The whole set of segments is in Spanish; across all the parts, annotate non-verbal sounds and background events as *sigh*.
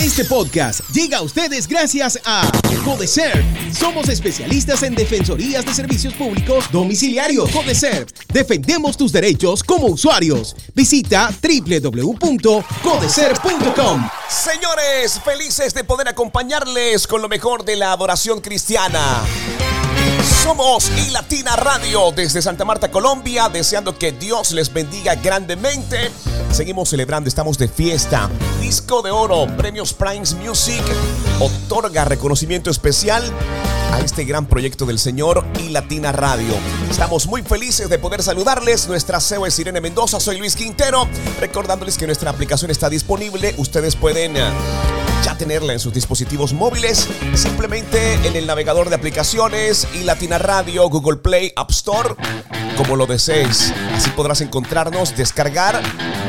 Este podcast llega a ustedes gracias a Codecer. Somos especialistas en defensorías de servicios públicos domiciliarios. Codecer, defendemos tus derechos como usuarios. Visita www.codecer.com. Señores, felices de poder acompañarles con lo mejor de la adoración cristiana. Somos y Latina Radio desde Santa Marta, Colombia, deseando que Dios les bendiga grandemente. Seguimos celebrando, estamos de fiesta. Disco de oro, premios Primes Music otorga reconocimiento especial a este gran proyecto del Señor y Latina Radio. Estamos muy felices de poder saludarles. Nuestra CEO es Irene Mendoza, soy Luis Quintero, recordándoles que nuestra aplicación está disponible. Ustedes pueden eh, ya tenerla en sus dispositivos móviles, simplemente en el navegador de aplicaciones y Latina Radio, Google Play, App Store, como lo desees. Así podrás encontrarnos, descargar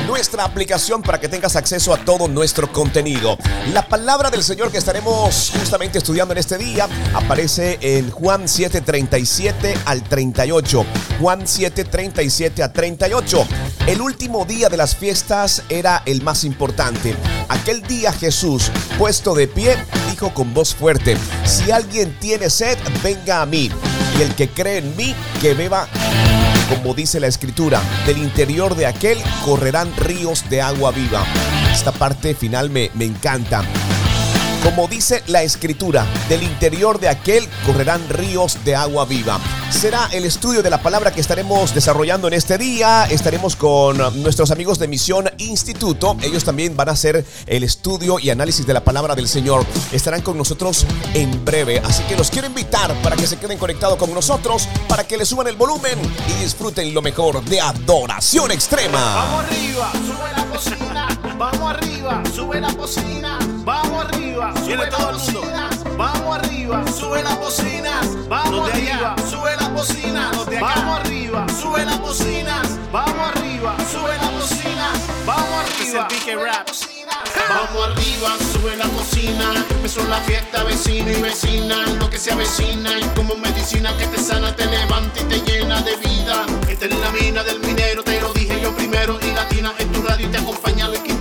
nuestra aplicación para que tengas acceso a todo nuestro contenido. La palabra del Señor que estaremos justamente estudiando en este día aparece en Juan 7:37 al 38. Juan 7:37 a 38. El último día de las fiestas era el más importante. Aquel día Jesús, puesto de pie, dijo con voz fuerte, si alguien tiene sed, venga a mí. El que cree en mí, que beba como dice la escritura, del interior de aquel correrán ríos de agua viva. Esta parte final me, me encanta. Como dice la escritura, del interior de aquel correrán ríos de agua viva. Será el estudio de la palabra que estaremos desarrollando en este día. Estaremos con nuestros amigos de Misión Instituto. Ellos también van a hacer el estudio y análisis de la palabra del Señor. Estarán con nosotros en breve. Así que los quiero invitar para que se queden conectados con nosotros, para que le suban el volumen y disfruten lo mejor de adoración extrema. Vamos arriba, sube la cocina. Vamos arriba, sube la cocina. Vamos arriba, sube todo el mundo. Vamos arriba, sube la cocina. Vamos arriba, sube la cocina. Los de acá. Vamos arriba, sube la cocina. Vamos arriba, sube la cocina. Vamos Este arriba, el BK sube la Rap. cocina. Vamos arriba, sube la cocina. Empezó la fiesta, vecino y vecina. Lo que se avecina y como medicina que te sana, te levanta y te llena de vida. Esta es la mina del minero, te lo dije yo primero. Y latina en tu radio y te acompaña Quintero.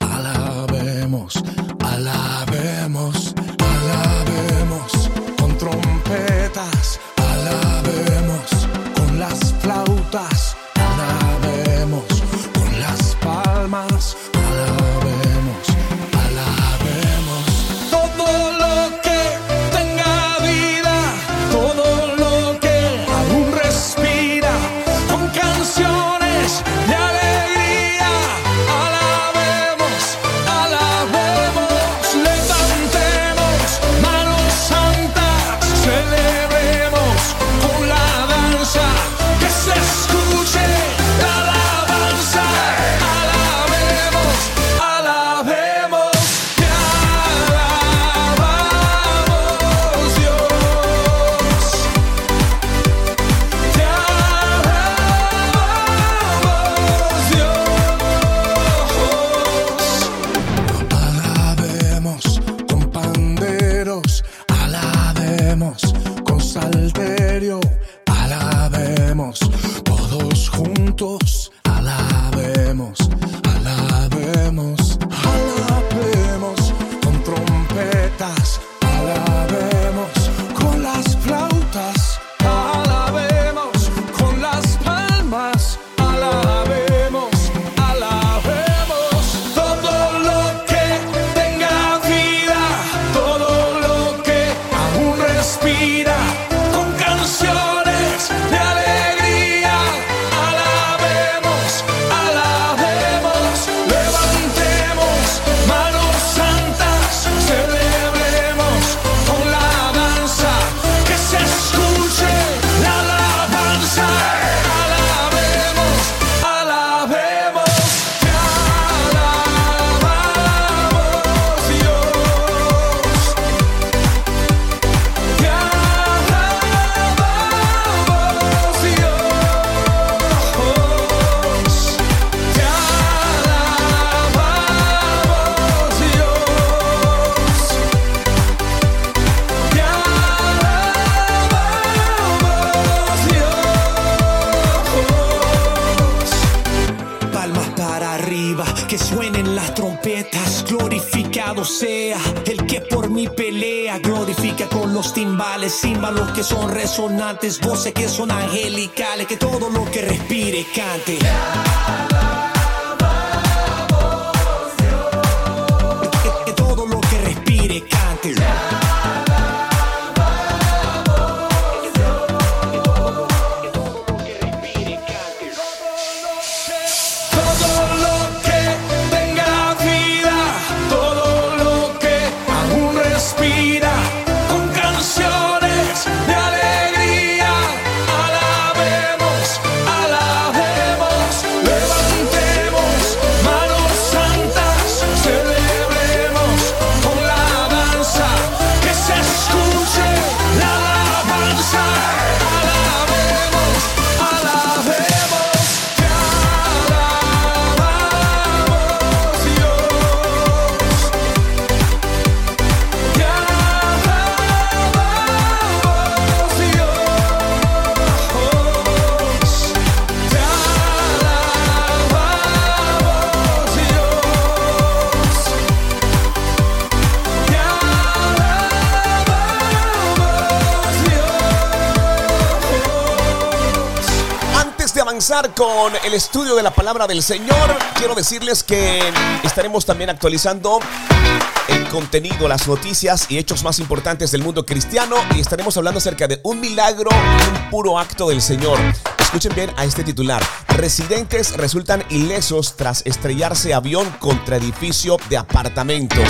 Alabemos, timbales, címbalos que son resonantes, voces que son angelicales, que todo lo que respire cante. Con el estudio de la palabra del Señor, quiero decirles que estaremos también actualizando el contenido, las noticias y hechos más importantes del mundo cristiano y estaremos hablando acerca de un milagro y un puro acto del Señor. Escuchen bien a este titular. Residentes resultan ilesos tras estrellarse avión contra edificio de apartamentos.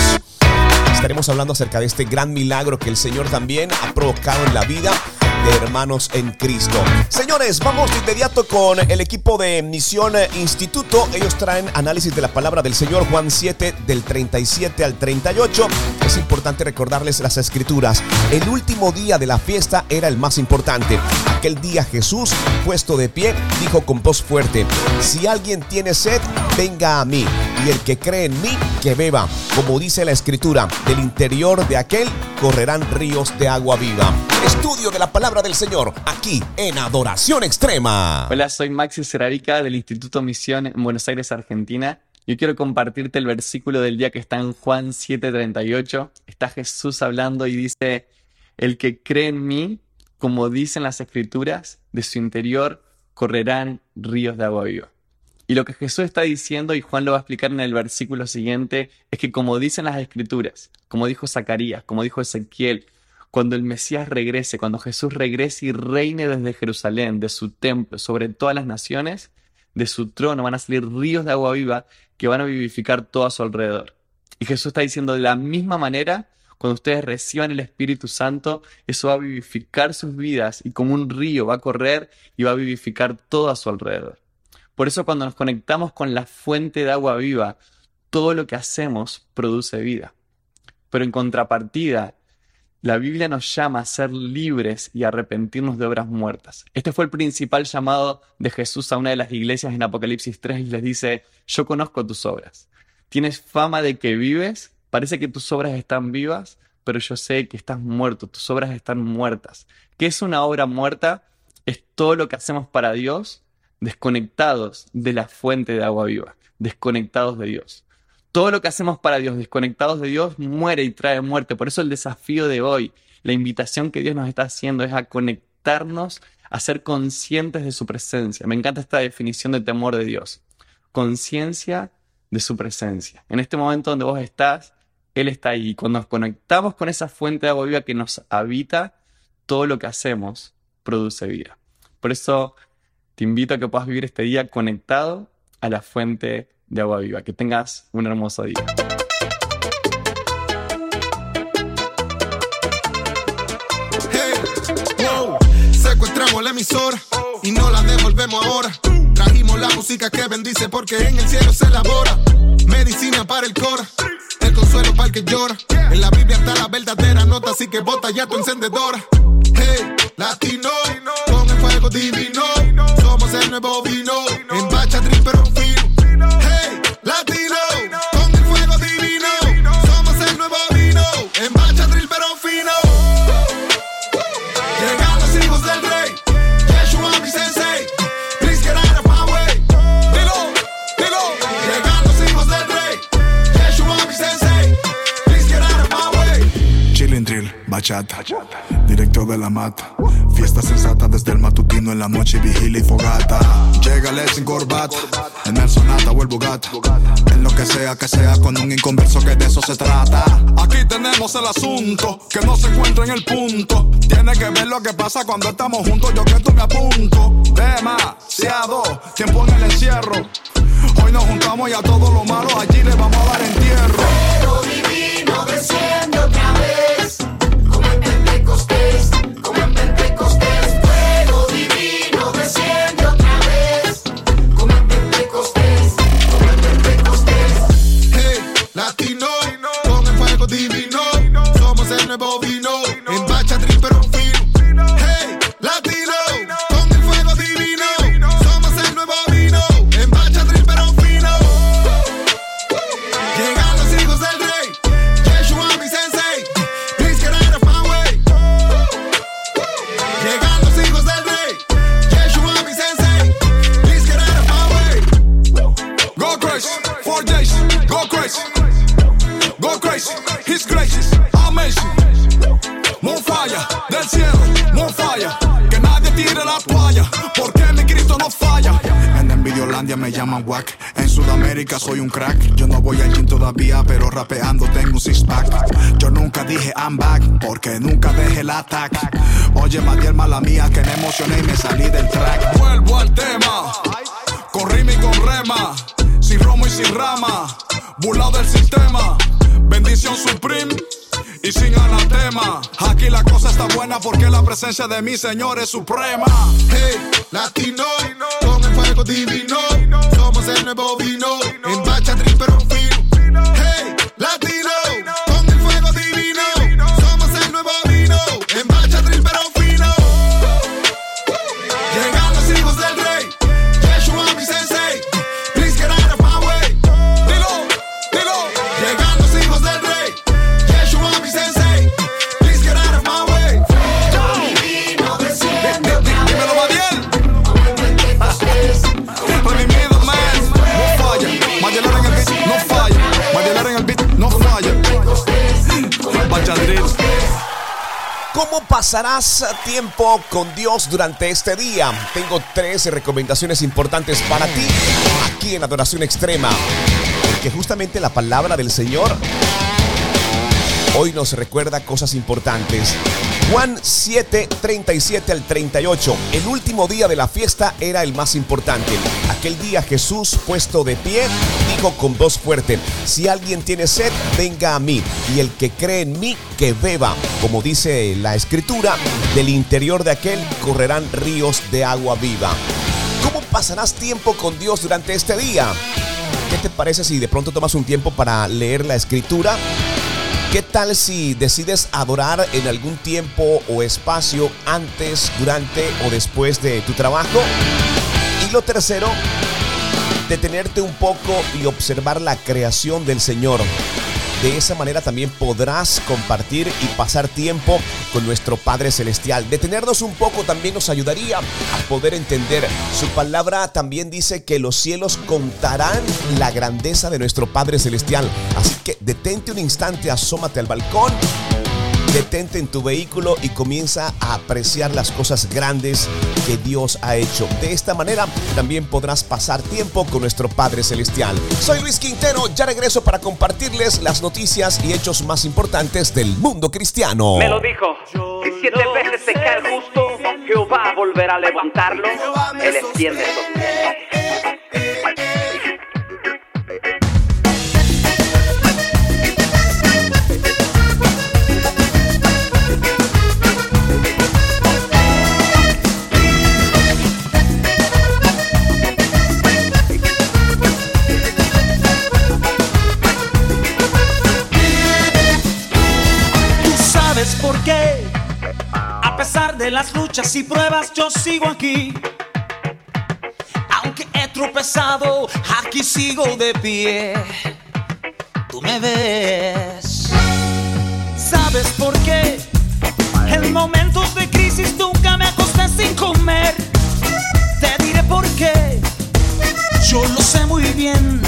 Estaremos hablando acerca de este gran milagro que el Señor también ha provocado en la vida de hermanos en Cristo. Señores, vamos de inmediato con el equipo de Misión Instituto. Ellos traen análisis de la palabra del Señor Juan 7 del 37 al 38. Es importante recordarles las escrituras. El último día de la fiesta era el más importante. Aquel día Jesús, puesto de pie, dijo con voz fuerte, si alguien tiene sed, venga a mí. Y el que cree en mí, que beba. Como dice la escritura, del interior de aquel correrán ríos de agua viva. Estudio de la palabra del Señor, aquí en Adoración Extrema. Hola, soy Maxi Cerarica del Instituto Misión en Buenos Aires, Argentina. Yo quiero compartirte el versículo del día que está en Juan 7:38. Está Jesús hablando y dice, el que cree en mí, como dicen las escrituras, de su interior correrán ríos de agua viva. Y lo que Jesús está diciendo, y Juan lo va a explicar en el versículo siguiente, es que como dicen las escrituras, como dijo Zacarías, como dijo Ezequiel, cuando el Mesías regrese, cuando Jesús regrese y reine desde Jerusalén, de su templo, sobre todas las naciones, de su trono van a salir ríos de agua viva que van a vivificar todo a su alrededor. Y Jesús está diciendo de la misma manera, cuando ustedes reciban el Espíritu Santo, eso va a vivificar sus vidas y como un río va a correr y va a vivificar todo a su alrededor. Por eso cuando nos conectamos con la fuente de agua viva, todo lo que hacemos produce vida. Pero en contrapartida, la Biblia nos llama a ser libres y arrepentirnos de obras muertas. Este fue el principal llamado de Jesús a una de las iglesias en Apocalipsis 3 y les dice, yo conozco tus obras. Tienes fama de que vives, parece que tus obras están vivas, pero yo sé que estás muerto, tus obras están muertas. ¿Qué es una obra muerta? Es todo lo que hacemos para Dios desconectados de la fuente de agua viva, desconectados de Dios. Todo lo que hacemos para Dios, desconectados de Dios, muere y trae muerte. Por eso el desafío de hoy, la invitación que Dios nos está haciendo es a conectarnos, a ser conscientes de su presencia. Me encanta esta definición de temor de Dios. Conciencia de su presencia. En este momento donde vos estás, Él está ahí. Cuando nos conectamos con esa fuente de agua viva que nos habita, todo lo que hacemos produce vida. Por eso te invito a que puedas vivir este día conectado a la fuente de agua viva. Que tengas un hermoso día. Hey, wow, secuestramos la emisora y no la devolvemos ahora. Trajimos la música que bendice porque en el cielo se elabora. Medicina para el cora, el consuelo para el que llora. En la Biblia está la verdadera nota, así que bota ya tu encendedora. Hey, latino, con el fuego divino. Somos el nuevo vino, bachata. Directo de la mata. Fiesta sensata desde el matutino en la noche, vigilia y fogata. Llegale sin corbata. En el sonata o el bugata. En lo que sea que sea con un inconverso que de eso se trata. Aquí tenemos el asunto que no se encuentra en el punto. Tiene que ver lo que pasa cuando estamos juntos. Yo que tú me apunto. Demasiado tiempo en el encierro. Hoy nos juntamos y a todo lo malo allí le vamos a dar entierro. Pero divino desciende Envidiolandia me llaman wack. En Sudamérica soy un crack. Yo no voy al gym todavía, pero rapeando tengo un six pack. Yo nunca dije I'm back, porque nunca dejé el ataque. Oye, Matiel, mala mía, que me emocioné y me salí del track. Vuelvo al tema, con rima y con rema. Sin romo y sin rama, burlado del sistema. Bendición supreme y sin anatema. Aquí la cosa está buena porque la presencia de mi Señor es suprema. Hey, latino, con el fuego divino, somos el nuevo vino, en bacha pero ¿Cómo pasarás tiempo con Dios durante este día? Tengo tres recomendaciones importantes para ti aquí en Adoración Extrema. Porque justamente la palabra del Señor hoy nos recuerda cosas importantes. Juan 7, 37 al 38. El último día de la fiesta era el más importante. Aquel día Jesús, puesto de pie, dijo con voz fuerte, si alguien tiene sed, venga a mí, y el que cree en mí, que beba. Como dice la escritura, del interior de aquel correrán ríos de agua viva. ¿Cómo pasarás tiempo con Dios durante este día? ¿Qué te parece si de pronto tomas un tiempo para leer la escritura? ¿Qué tal si decides adorar en algún tiempo o espacio antes, durante o después de tu trabajo? Y lo tercero, detenerte un poco y observar la creación del Señor. De esa manera también podrás compartir y pasar tiempo con nuestro Padre Celestial. Detenernos un poco también nos ayudaría a poder entender. Su palabra también dice que los cielos contarán la grandeza de nuestro Padre Celestial. Así que detente un instante, asómate al balcón detente en tu vehículo y comienza a apreciar las cosas grandes que Dios ha hecho. De esta manera también podrás pasar tiempo con nuestro Padre Celestial. Soy Luis Quintero, ya regreso para compartirles las noticias y hechos más importantes del mundo cristiano. Me lo dijo. Si siete veces se cae el justo, Jehová volverá a levantarlo. Él extiende esos de las luchas y pruebas, yo sigo aquí. Aunque he tropezado, aquí sigo de pie. Tú me ves. ¿Sabes por qué? En momentos de crisis nunca me acosté sin comer. Te diré por qué. Yo lo sé muy bien.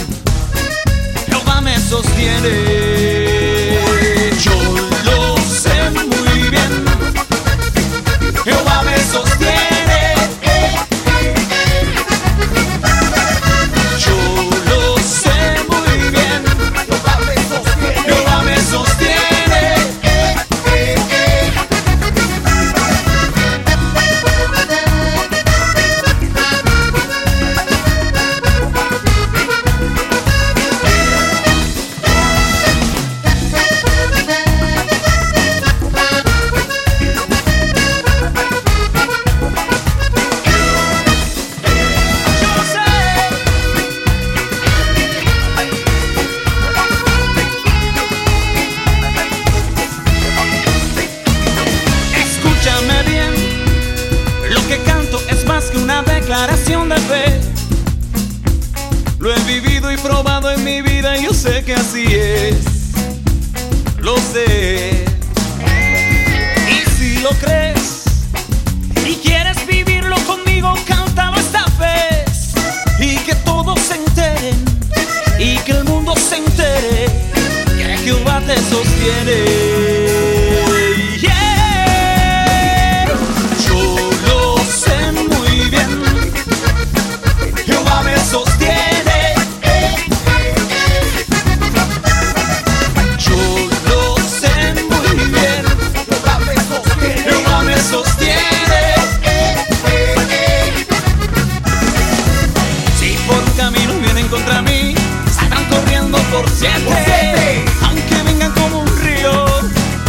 Aunque vengan como un río,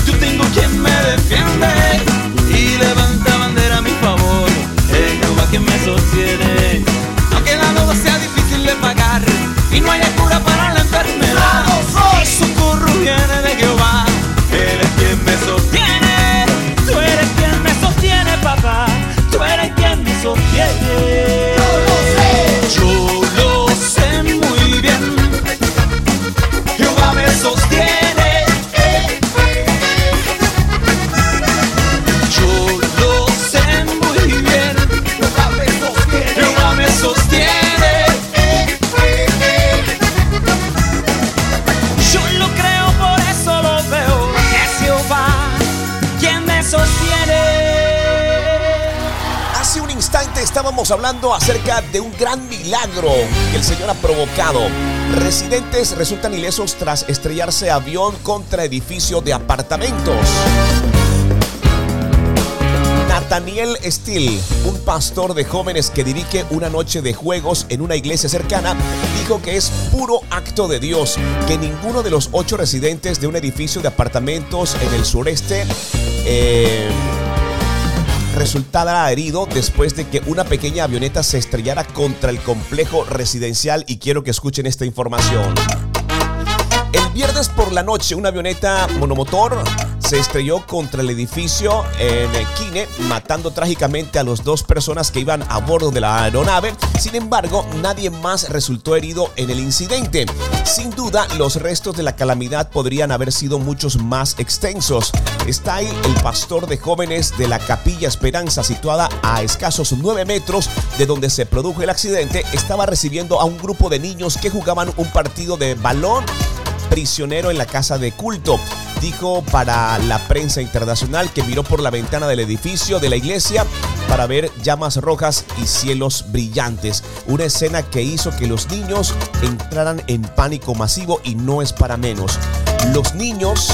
yo tengo quien me defiende y levanta bandera a mi favor. Es Jehová quien me sostiene. Aunque la deuda sea difícil de pagar y no haya cura para la enfermedad, el socorro viene de Jehová. Él es quien me sostiene. Tú eres quien me sostiene, papá. Tú eres quien me sostiene. Estábamos hablando acerca de un gran milagro que el Señor ha provocado. Residentes resultan ilesos tras estrellarse avión contra edificio de apartamentos. Nathaniel Steele, un pastor de jóvenes que dirige una noche de juegos en una iglesia cercana, dijo que es puro acto de Dios que ninguno de los ocho residentes de un edificio de apartamentos en el sureste eh, resultara herido después de que una pequeña avioneta se estrellara contra el complejo residencial y quiero que escuchen esta información. El viernes por la noche, una avioneta monomotor se estrelló contra el edificio en Kine, matando trágicamente a las dos personas que iban a bordo de la aeronave. Sin embargo, nadie más resultó herido en el incidente. Sin duda, los restos de la calamidad podrían haber sido muchos más extensos. Está ahí el pastor de jóvenes de la Capilla Esperanza, situada a escasos 9 metros de donde se produjo el accidente, estaba recibiendo a un grupo de niños que jugaban un partido de balón prisionero en la casa de culto. Dijo para la prensa internacional que miró por la ventana del edificio de la iglesia para ver llamas rojas y cielos brillantes. Una escena que hizo que los niños entraran en pánico masivo y no es para menos. Los niños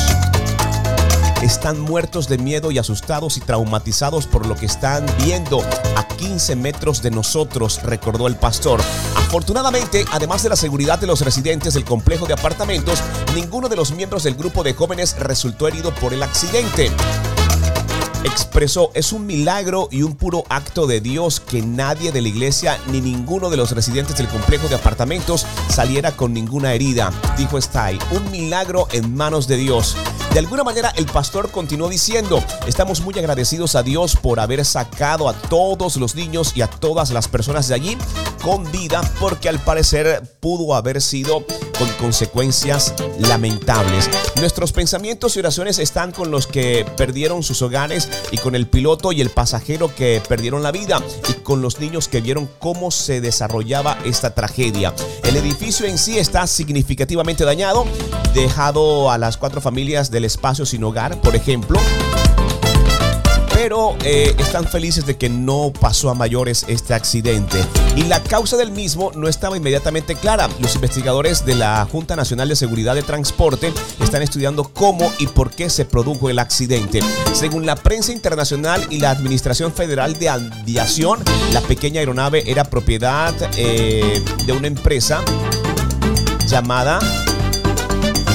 están muertos de miedo y asustados y traumatizados por lo que están viendo a 15 metros de nosotros, recordó el pastor. Afortunadamente, además de la seguridad de los residentes del complejo de apartamentos, ninguno de los miembros del grupo de jóvenes resultó herido por el accidente expresó, es un milagro y un puro acto de Dios que nadie de la iglesia ni ninguno de los residentes del complejo de apartamentos saliera con ninguna herida, dijo Stay. Un milagro en manos de Dios. De alguna manera el pastor continuó diciendo, estamos muy agradecidos a Dios por haber sacado a todos los niños y a todas las personas de allí con vida porque al parecer pudo haber sido con consecuencias lamentables. Nuestros pensamientos y oraciones están con los que perdieron sus hogares y con el piloto y el pasajero que perdieron la vida y con los niños que vieron cómo se desarrollaba esta tragedia. El edificio en sí está significativamente dañado, dejado a las cuatro familias del espacio sin hogar, por ejemplo pero eh, están felices de que no pasó a mayores este accidente. Y la causa del mismo no estaba inmediatamente clara. Los investigadores de la Junta Nacional de Seguridad de Transporte están estudiando cómo y por qué se produjo el accidente. Según la prensa internacional y la Administración Federal de Aviación, la pequeña aeronave era propiedad eh, de una empresa llamada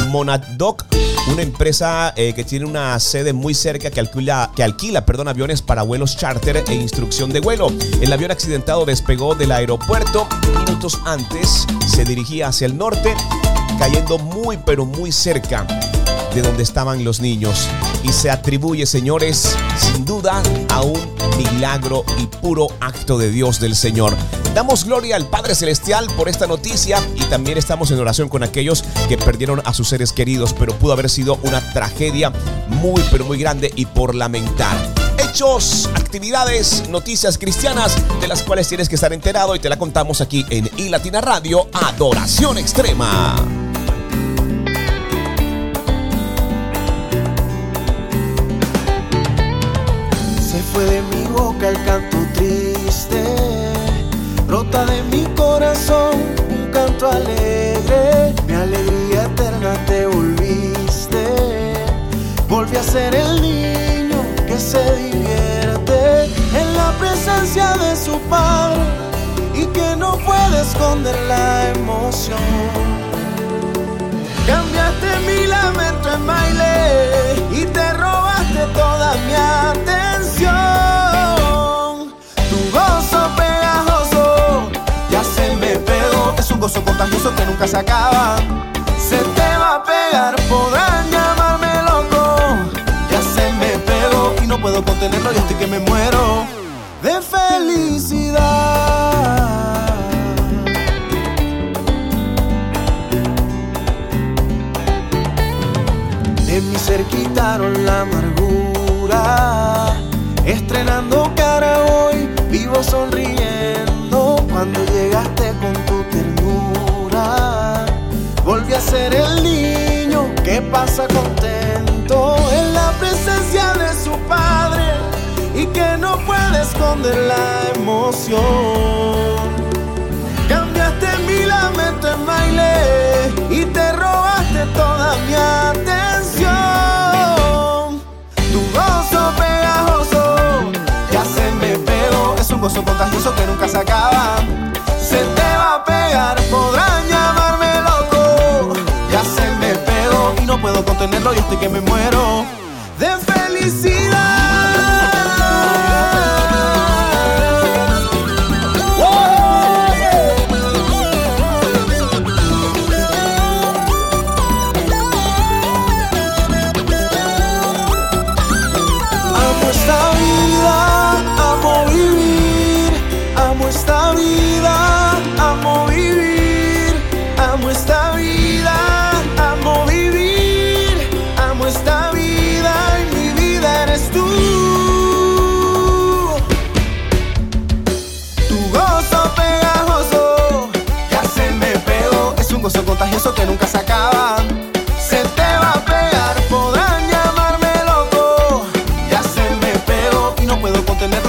Monadoc una empresa eh, que tiene una sede muy cerca que alquila, que alquila perdón, aviones para vuelos charter e instrucción de vuelo. El avión accidentado despegó del aeropuerto minutos antes, se dirigía hacia el norte, cayendo muy pero muy cerca de donde estaban los niños. Y se atribuye, señores, sin duda, a un milagro y puro acto de Dios del Señor. Damos gloria al Padre Celestial por esta noticia y también estamos en oración con aquellos que perdieron a sus seres queridos, pero pudo haber sido una tragedia muy, pero muy grande y por lamentar hechos, actividades, noticias cristianas de las cuales tienes que estar enterado y te la contamos aquí en iLatina Radio Adoración Extrema. Se fue de mi boca el canto de mi corazón un canto alegre, mi alegría eterna te volviste, volví a ser el niño que se divierte en la presencia de su padre y que no puede esconder la emoción. Cambiaste mi lamento en baile y te robaste toda mi atención. Gozo contagioso que nunca se acaba. Se te va a pegar, podrán llamarme loco. Ya se me pegó y no puedo contenerlo y estoy que me muero de felicidad. De mi ser quitaron la amargura. Estrenando cara hoy, vivo sonriendo. Cuando llegaste ser el niño que pasa contento en la presencia de su padre y que no puede esconder la emoción. Cambiaste mi lamento en baile y te robaste toda mi atención. Tu gozo pegajoso ya se me pegó. Es un gozo contagioso que nunca se acaba. Se te va a pegar, podrán llamarme puedo contenerlo y estoy que me muero de felicidad.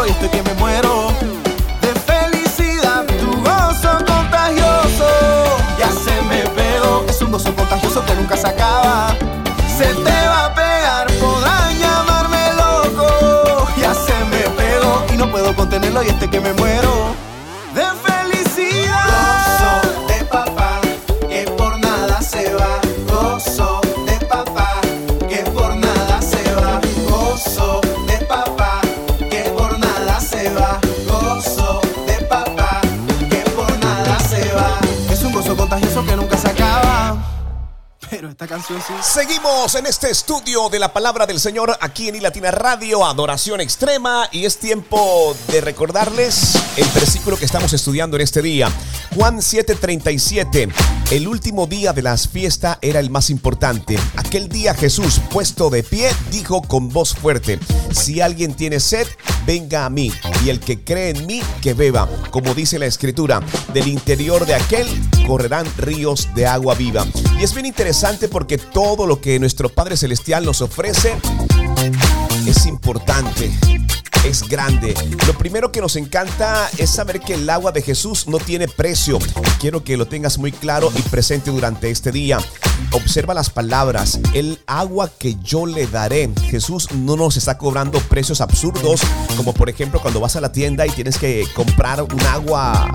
Y estoy que me muero. En este estudio de la palabra del Señor aquí en iLatina Radio, Adoración Extrema, y es tiempo de recordarles el versículo que estamos estudiando en este día. Juan 7:37, el último día de las fiestas era el más importante. Aquel día Jesús, puesto de pie, dijo con voz fuerte, si alguien tiene sed, venga a mí, y el que cree en mí, que beba. Como dice la escritura, del interior de aquel correrán ríos de agua viva. Y es bien interesante porque todo lo que nuestro Padre Celestial nos ofrece es importante. Es grande. Lo primero que nos encanta es saber que el agua de Jesús no tiene precio. Quiero que lo tengas muy claro y presente durante este día. Observa las palabras. El agua que yo le daré. Jesús no nos está cobrando precios absurdos, como por ejemplo cuando vas a la tienda y tienes que comprar un agua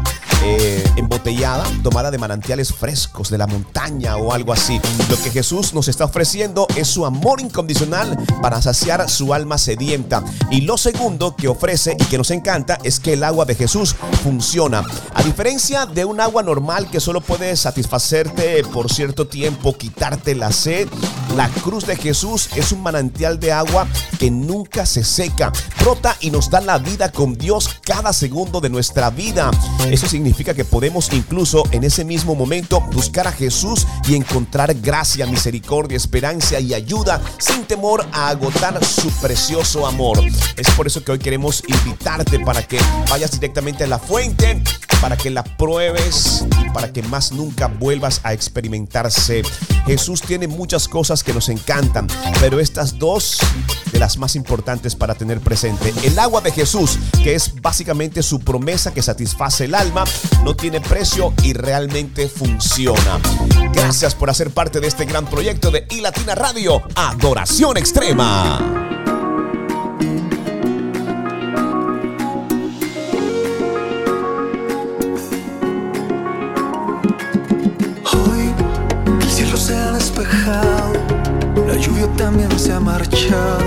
eh, embotellada, tomada de manantiales frescos de la montaña o algo así. Lo que Jesús nos está ofreciendo es su amor incondicional para saciar su alma sedienta. Y lo segundo que ofrece y que nos encanta es que el agua de Jesús funciona. A diferencia de un agua normal que solo puede satisfacerte por cierto tiempo, quitarte la sed, La cruz de Jesús es un manantial de agua que nunca se seca, brota y nos da la vida con Dios cada segundo de nuestra vida. Eso significa que podemos incluso en ese mismo momento buscar a Jesús y encontrar gracia, misericordia, esperanza y ayuda sin temor a agotar su precioso amor. Es por eso que hoy queremos invitarte para que vayas directamente a la fuente, para que la pruebes y para que más nunca vuelvas a experimentarse. Jesús tiene muchas cosas que nos encantan, pero estas dos de las más importantes para tener presente. El agua de Jesús, que es básicamente su promesa que satisface el alma, no tiene precio y realmente funciona. Gracias por hacer parte de este gran proyecto de iLatina Radio, Adoración Extrema. Lluvia también se ha marchado,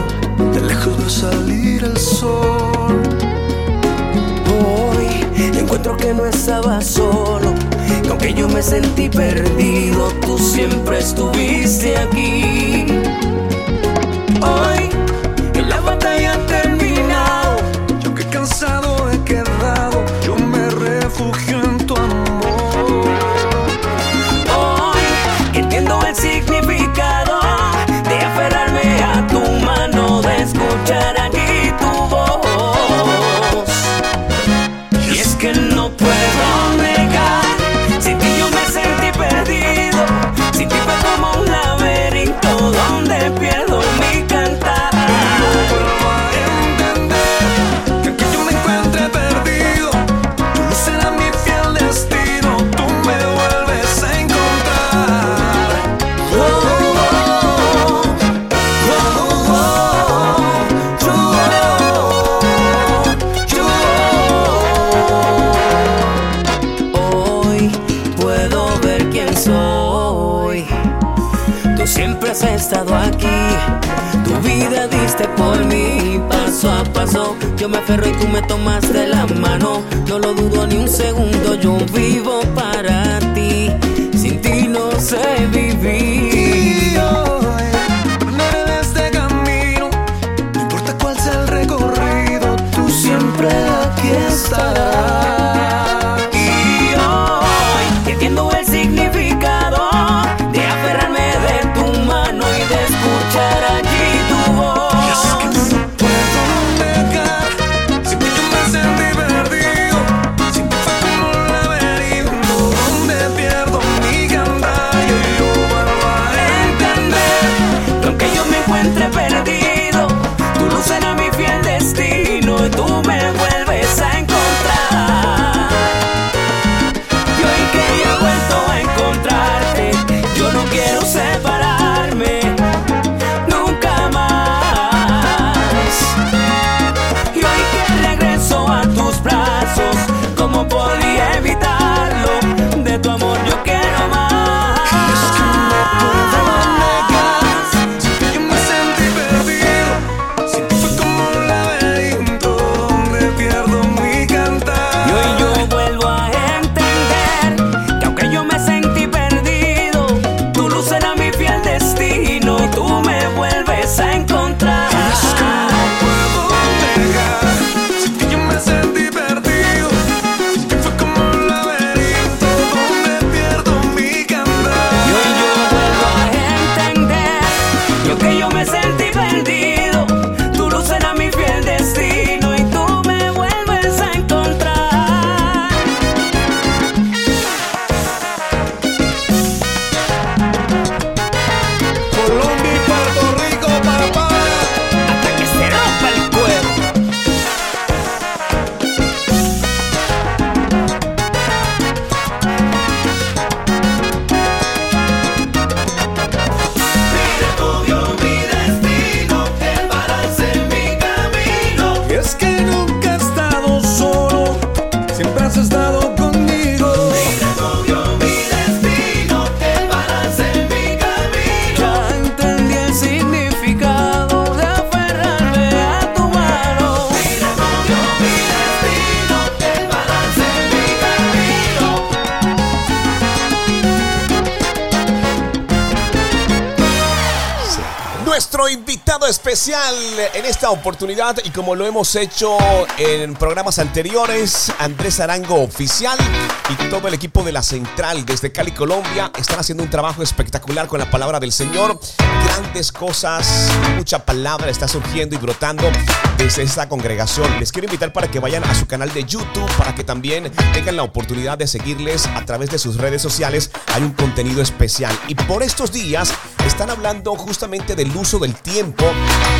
de lejos veo salir el sol. Hoy encuentro que no estaba solo, que aunque yo me sentí perdido, tú siempre estuviste aquí. Hoy que la batalla más oportunidad y como lo hemos hecho en programas anteriores, Andrés Arango Oficial y todo el equipo de la Central desde Cali, Colombia, están haciendo un trabajo espectacular con la palabra del Señor. Grandes cosas, mucha palabra está surgiendo y brotando desde esta congregación. Les quiero invitar para que vayan a su canal de YouTube, para que también tengan la oportunidad de seguirles a través de sus redes sociales. Hay un contenido especial y por estos días están hablando justamente del uso del tiempo,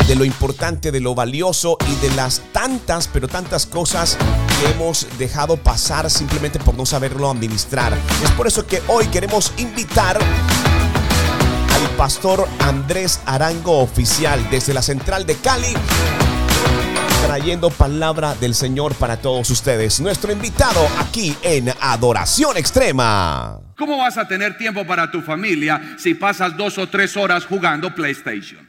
de lo importante, de lo valioso y de las tantas, pero tantas cosas que hemos dejado pasar simplemente por no saberlo administrar. Es por eso que hoy queremos invitar al pastor Andrés Arango Oficial desde la central de Cali trayendo palabra del Señor para todos ustedes. Nuestro invitado aquí en Adoración Extrema. ¿Cómo vas a tener tiempo para tu familia si pasas dos o tres horas jugando PlayStation?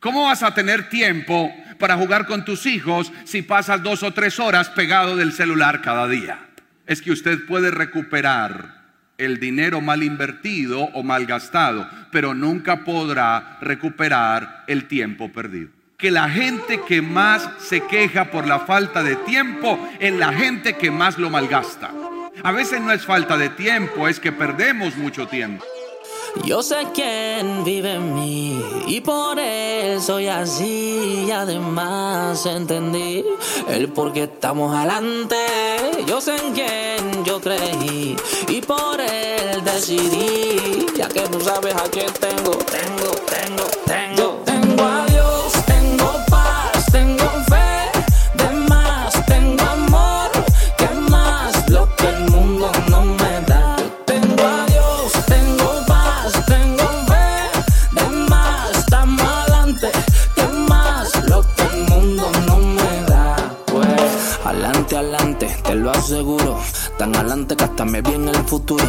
¿Cómo vas a tener tiempo para jugar con tus hijos si pasas dos o tres horas pegado del celular cada día? Es que usted puede recuperar el dinero mal invertido o mal gastado, pero nunca podrá recuperar el tiempo perdido que la gente que más se queja por la falta de tiempo es la gente que más lo malgasta. A veces no es falta de tiempo, es que perdemos mucho tiempo. Yo sé quién vive en mí y por él soy así. Y además entendí el por qué estamos adelante. Yo sé en quién yo creí y por él decidí. Ya que no sabes a quién tengo, tengo, tengo, tengo. Tengo tengo Tan adelante que hasta me vi en el futuro.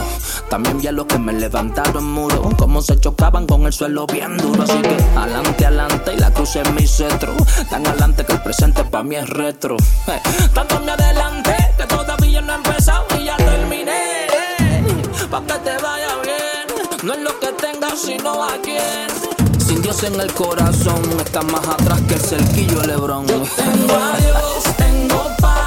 También vi a los que me levantaron muro. Como se chocaban con el suelo bien duro. Así que adelante, adelante y la cruz es mi cetro. Tan adelante que el presente para mí es retro. Eh, Tanto me adelante que todavía no he empezado y ya terminé. Pa' que te vaya bien. No es lo que tengas, sino a quién. Sin Dios en el corazón, está más atrás que el cerquillo Lebrón. Yo tengo a Dios, tengo paz,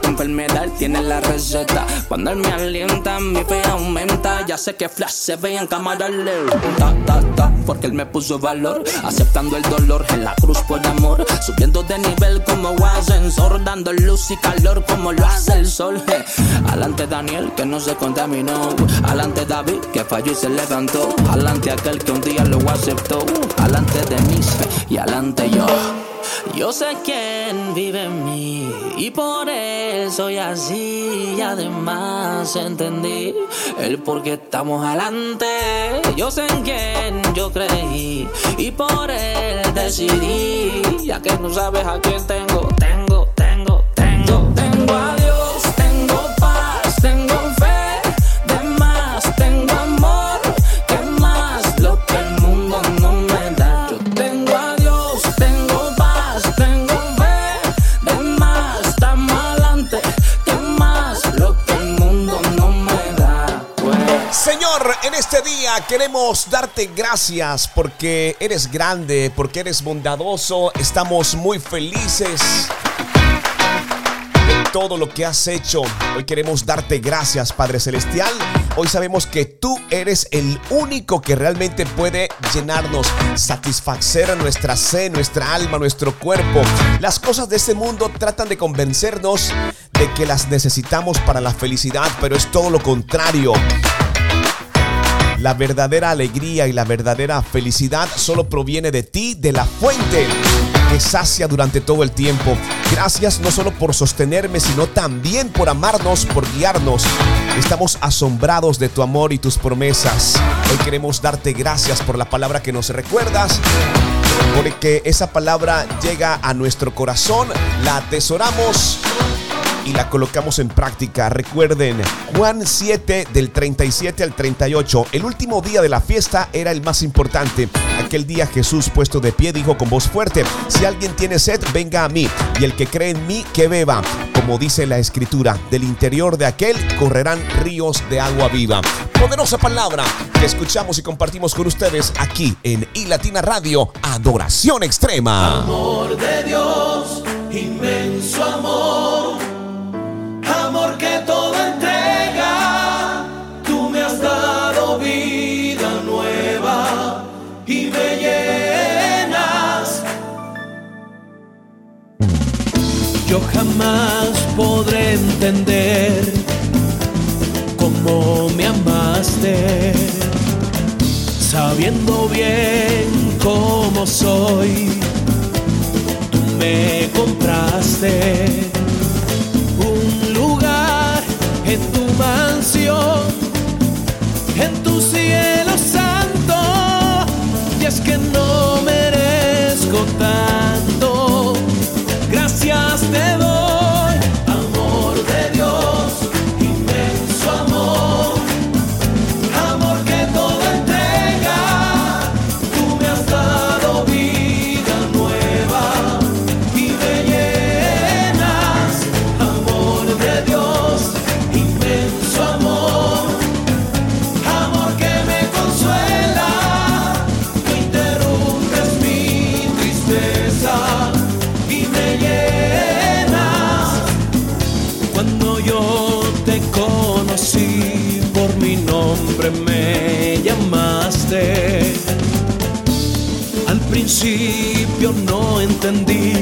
Tu enfermedad tiene la receta. Cuando él me alienta, mi fe aumenta. Ya sé que Flash se ve en cámara lenta. Ta, ta, porque él me puso valor. Aceptando el dolor en la cruz por amor. Subiendo de nivel como ascensor. Dando luz y calor como lo hace el sol. Je. Alante Daniel que no se contaminó. Alante David que falló y se levantó. Alante aquel que un día lo aceptó. Alante Denise y alante yo. Yo sé quién vive en mí y por él soy así. Y además entendí el por qué estamos adelante. Yo sé en quién yo creí y por él decidí. Ya que no sabes a quién tengo, tengo, tengo, tengo. Tengo a Dios, tengo paz, queremos darte gracias porque eres grande, porque eres bondadoso. Estamos muy felices de todo lo que has hecho. Hoy queremos darte gracias, Padre Celestial. Hoy sabemos que tú eres el único que realmente puede llenarnos, satisfacer nuestra sed, nuestra alma, nuestro cuerpo. Las cosas de este mundo tratan de convencernos de que las necesitamos para la felicidad, pero es todo lo contrario. La verdadera alegría y la verdadera felicidad solo proviene de ti, de la fuente que sacia durante todo el tiempo. Gracias no solo por sostenerme, sino también por amarnos, por guiarnos. Estamos asombrados de tu amor y tus promesas. Hoy queremos darte gracias por la palabra que nos recuerdas. Porque esa palabra llega a nuestro corazón, la atesoramos y la colocamos en práctica. Recuerden, Juan 7 del 37 al 38, el último día de la fiesta era el más importante. Aquel día Jesús puesto de pie dijo con voz fuerte, si alguien tiene sed, venga a mí, y el que cree en mí, que beba. Como dice la escritura, del interior de aquel correrán ríos de agua viva. Poderosa palabra que escuchamos y compartimos con ustedes aquí en iLatina Radio, Adoración Extrema. Amor de Dios, inmenso amor, llenas. Yo jamás podré entender cómo me amaste, sabiendo bien cómo soy tú me compraste un lugar en tu mansión, en tu cielo que no merezco tanto. Gracias te doy, entendí,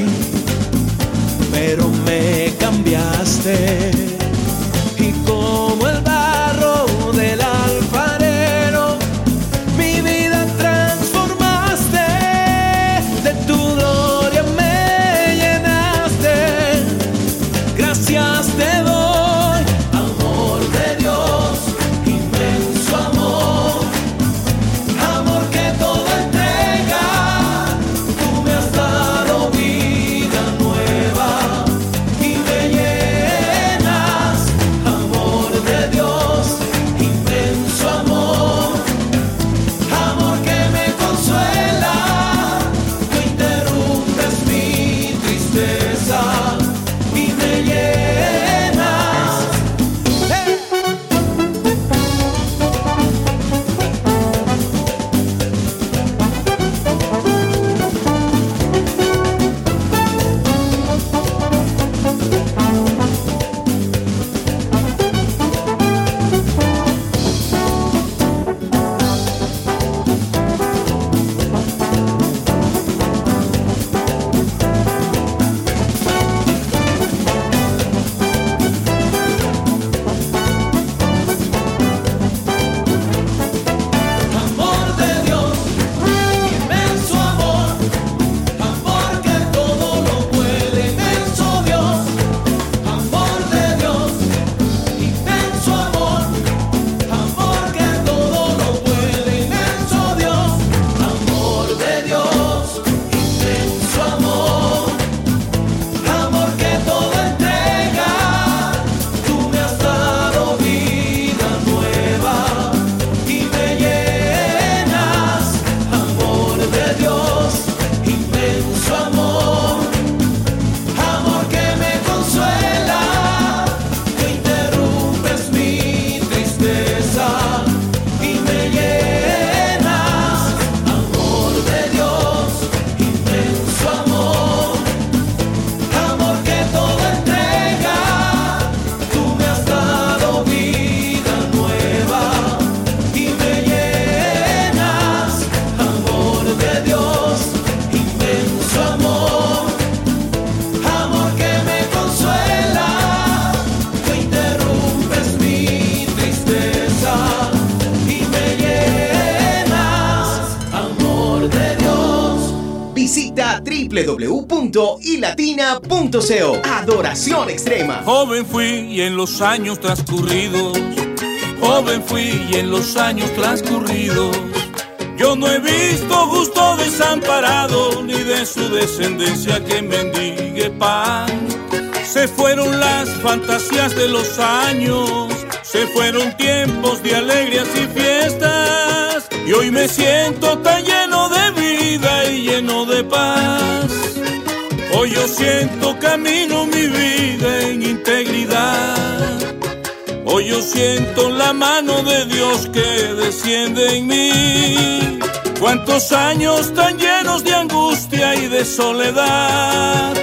pero me cambiaste. www.ilatina.co. Adoración extrema. Joven fui y en los años transcurridos, joven fui y en los años transcurridos, yo no he visto justo desamparado ni de su descendencia que mendigue pan. Se fueron las fantasías de los años, se fueron tiempos de alegrías y fiestas. Y hoy me siento tan lleno de vida y lleno de paz. Hoy yo siento camino mi vida en integridad. Hoy yo siento la mano de Dios que desciende en mí. Cuántos años tan llenos de angustia y de soledad.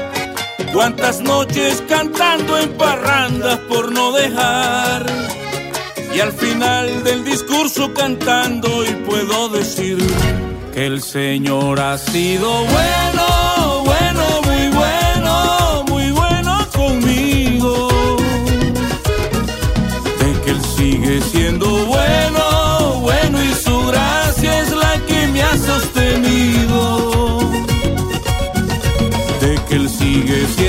Cuántas noches cantando en parrandas por no dejar. Y al final del discurso cantando y puedo decir que el Señor ha sido bueno, bueno, sigue siendo bueno, bueno y su gracia es la que me ha sostenido. De que Él sigue siendo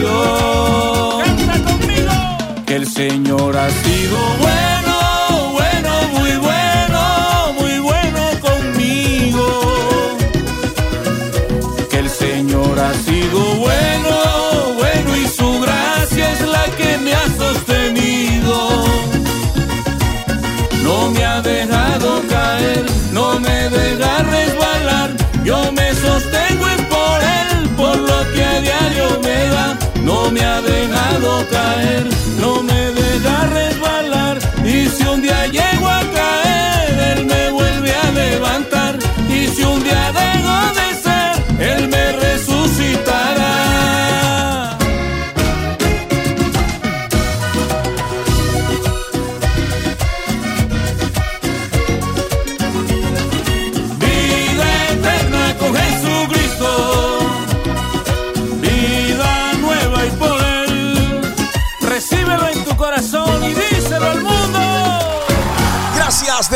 canción. Canta conmigo. Que el Señor ha sido bueno, caer,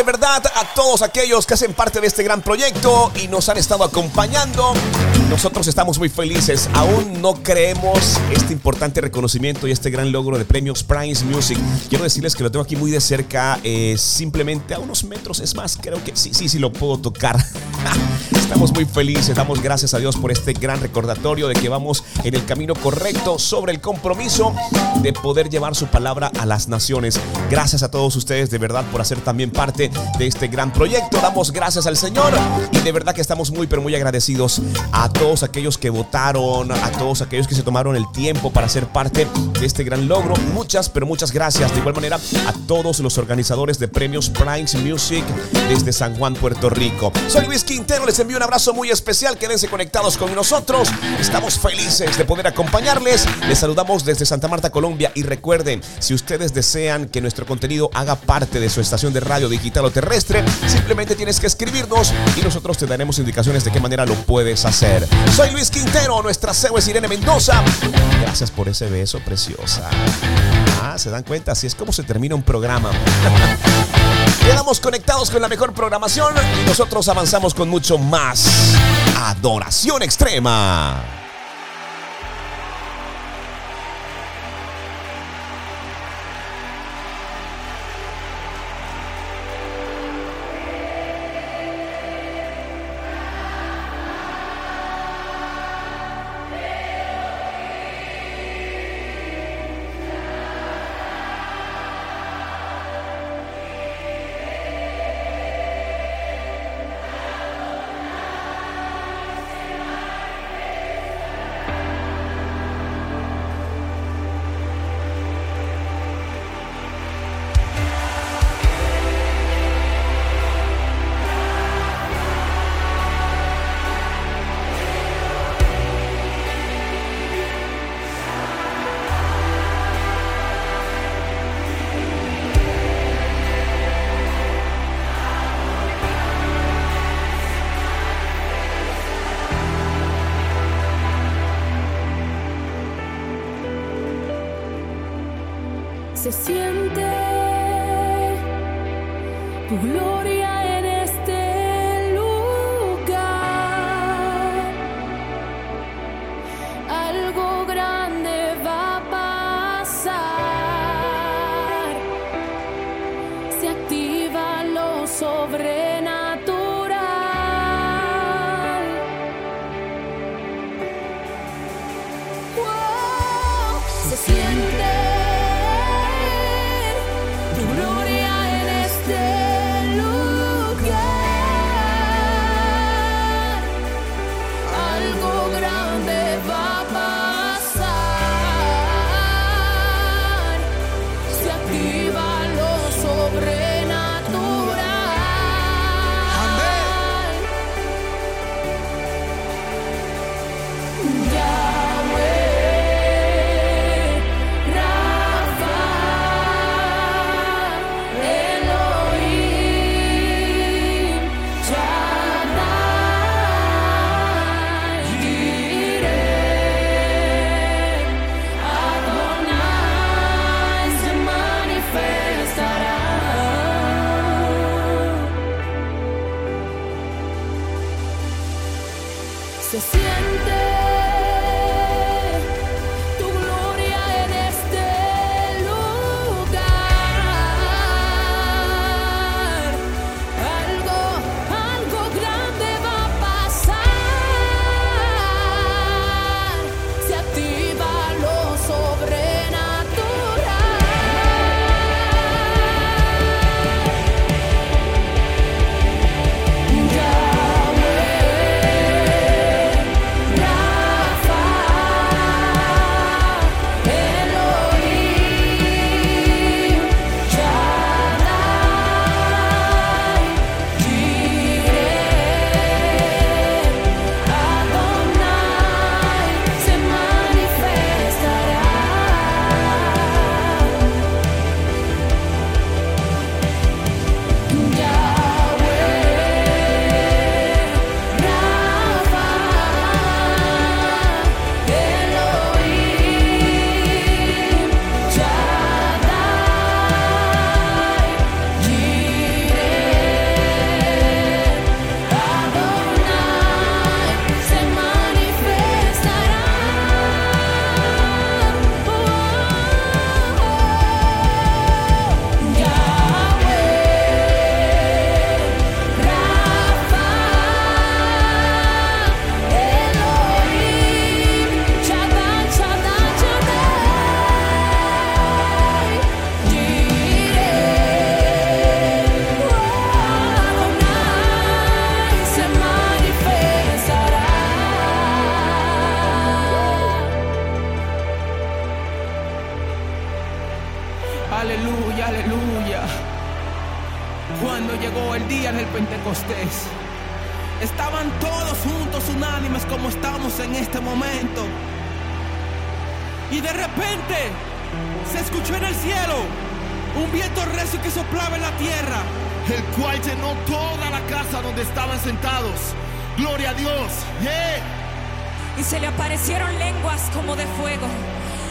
verdad a todos aquellos que hacen parte de este gran proyecto y nos han estado acompañando. Nosotros estamos muy felices. Aún no creemos este importante reconocimiento y este gran logro de premios Prize Music. Quiero decirles que lo tengo aquí muy de cerca, eh, simplemente a unos metros. Es más, creo que sí, sí, sí lo puedo tocar. *laughs* *laughs* Estamos muy felices, damos gracias a Dios por este gran recordatorio de que vamos en el camino correcto sobre el compromiso de poder llevar su palabra a las naciones. Gracias a todos ustedes de verdad por hacer también parte de este gran proyecto. Damos gracias al Señor y de verdad que estamos muy pero muy agradecidos a todos aquellos que votaron, a todos aquellos que se tomaron el tiempo para ser parte de este gran logro. Muchas pero muchas gracias. De igual manera a todos los organizadores de premios Primes Music desde San Juan, Puerto Rico. Soy Luis Quintero, les envío un abrazo muy especial. Quédense conectados con nosotros. Estamos felices de poder acompañarles. Les saludamos desde Santa Marta, Colombia. Y recuerden, si ustedes desean que nuestro contenido haga parte de su estación de radio digital o terrestre, simplemente tienes que escribirnos y nosotros te daremos indicaciones de qué manera lo puedes hacer. Soy Luis Quintero, nuestra CEO es Irene Mendoza. Gracias por ese beso, preciosa. Ah, se dan cuenta, así es como se termina un programa. Quedamos conectados con la mejor programación y nosotros avanzamos con mucho más. Adoración extrema. Dios. Y se le aparecieron lenguas como de fuego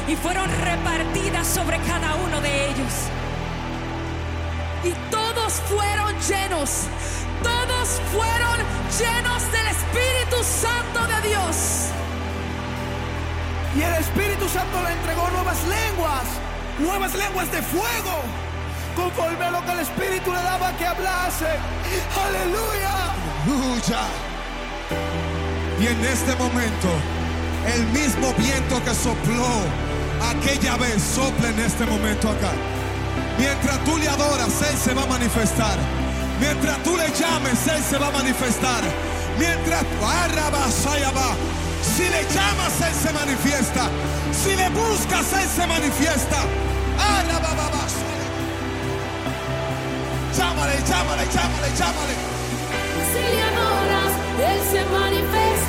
y fueron repartidas sobre cada uno de ellos. Y todos fueron llenos, todos fueron llenos del Espíritu Santo de Dios. Y el Espíritu Santo le entregó nuevas lenguas, nuevas lenguas de fuego, conforme a lo que el Espíritu le daba que hablase. Aleluya. Y en este momento, el mismo viento que sopló aquella vez sopla en este momento acá. Mientras tú le adoras, Él se va a manifestar. Mientras tú le llames, Él se va a manifestar. Mientras va. Si le llamas, Él se manifiesta. Si le buscas, Él se manifiesta. Llámale, llámale, llámale, llámale. Si le adoras, Él se manifestará.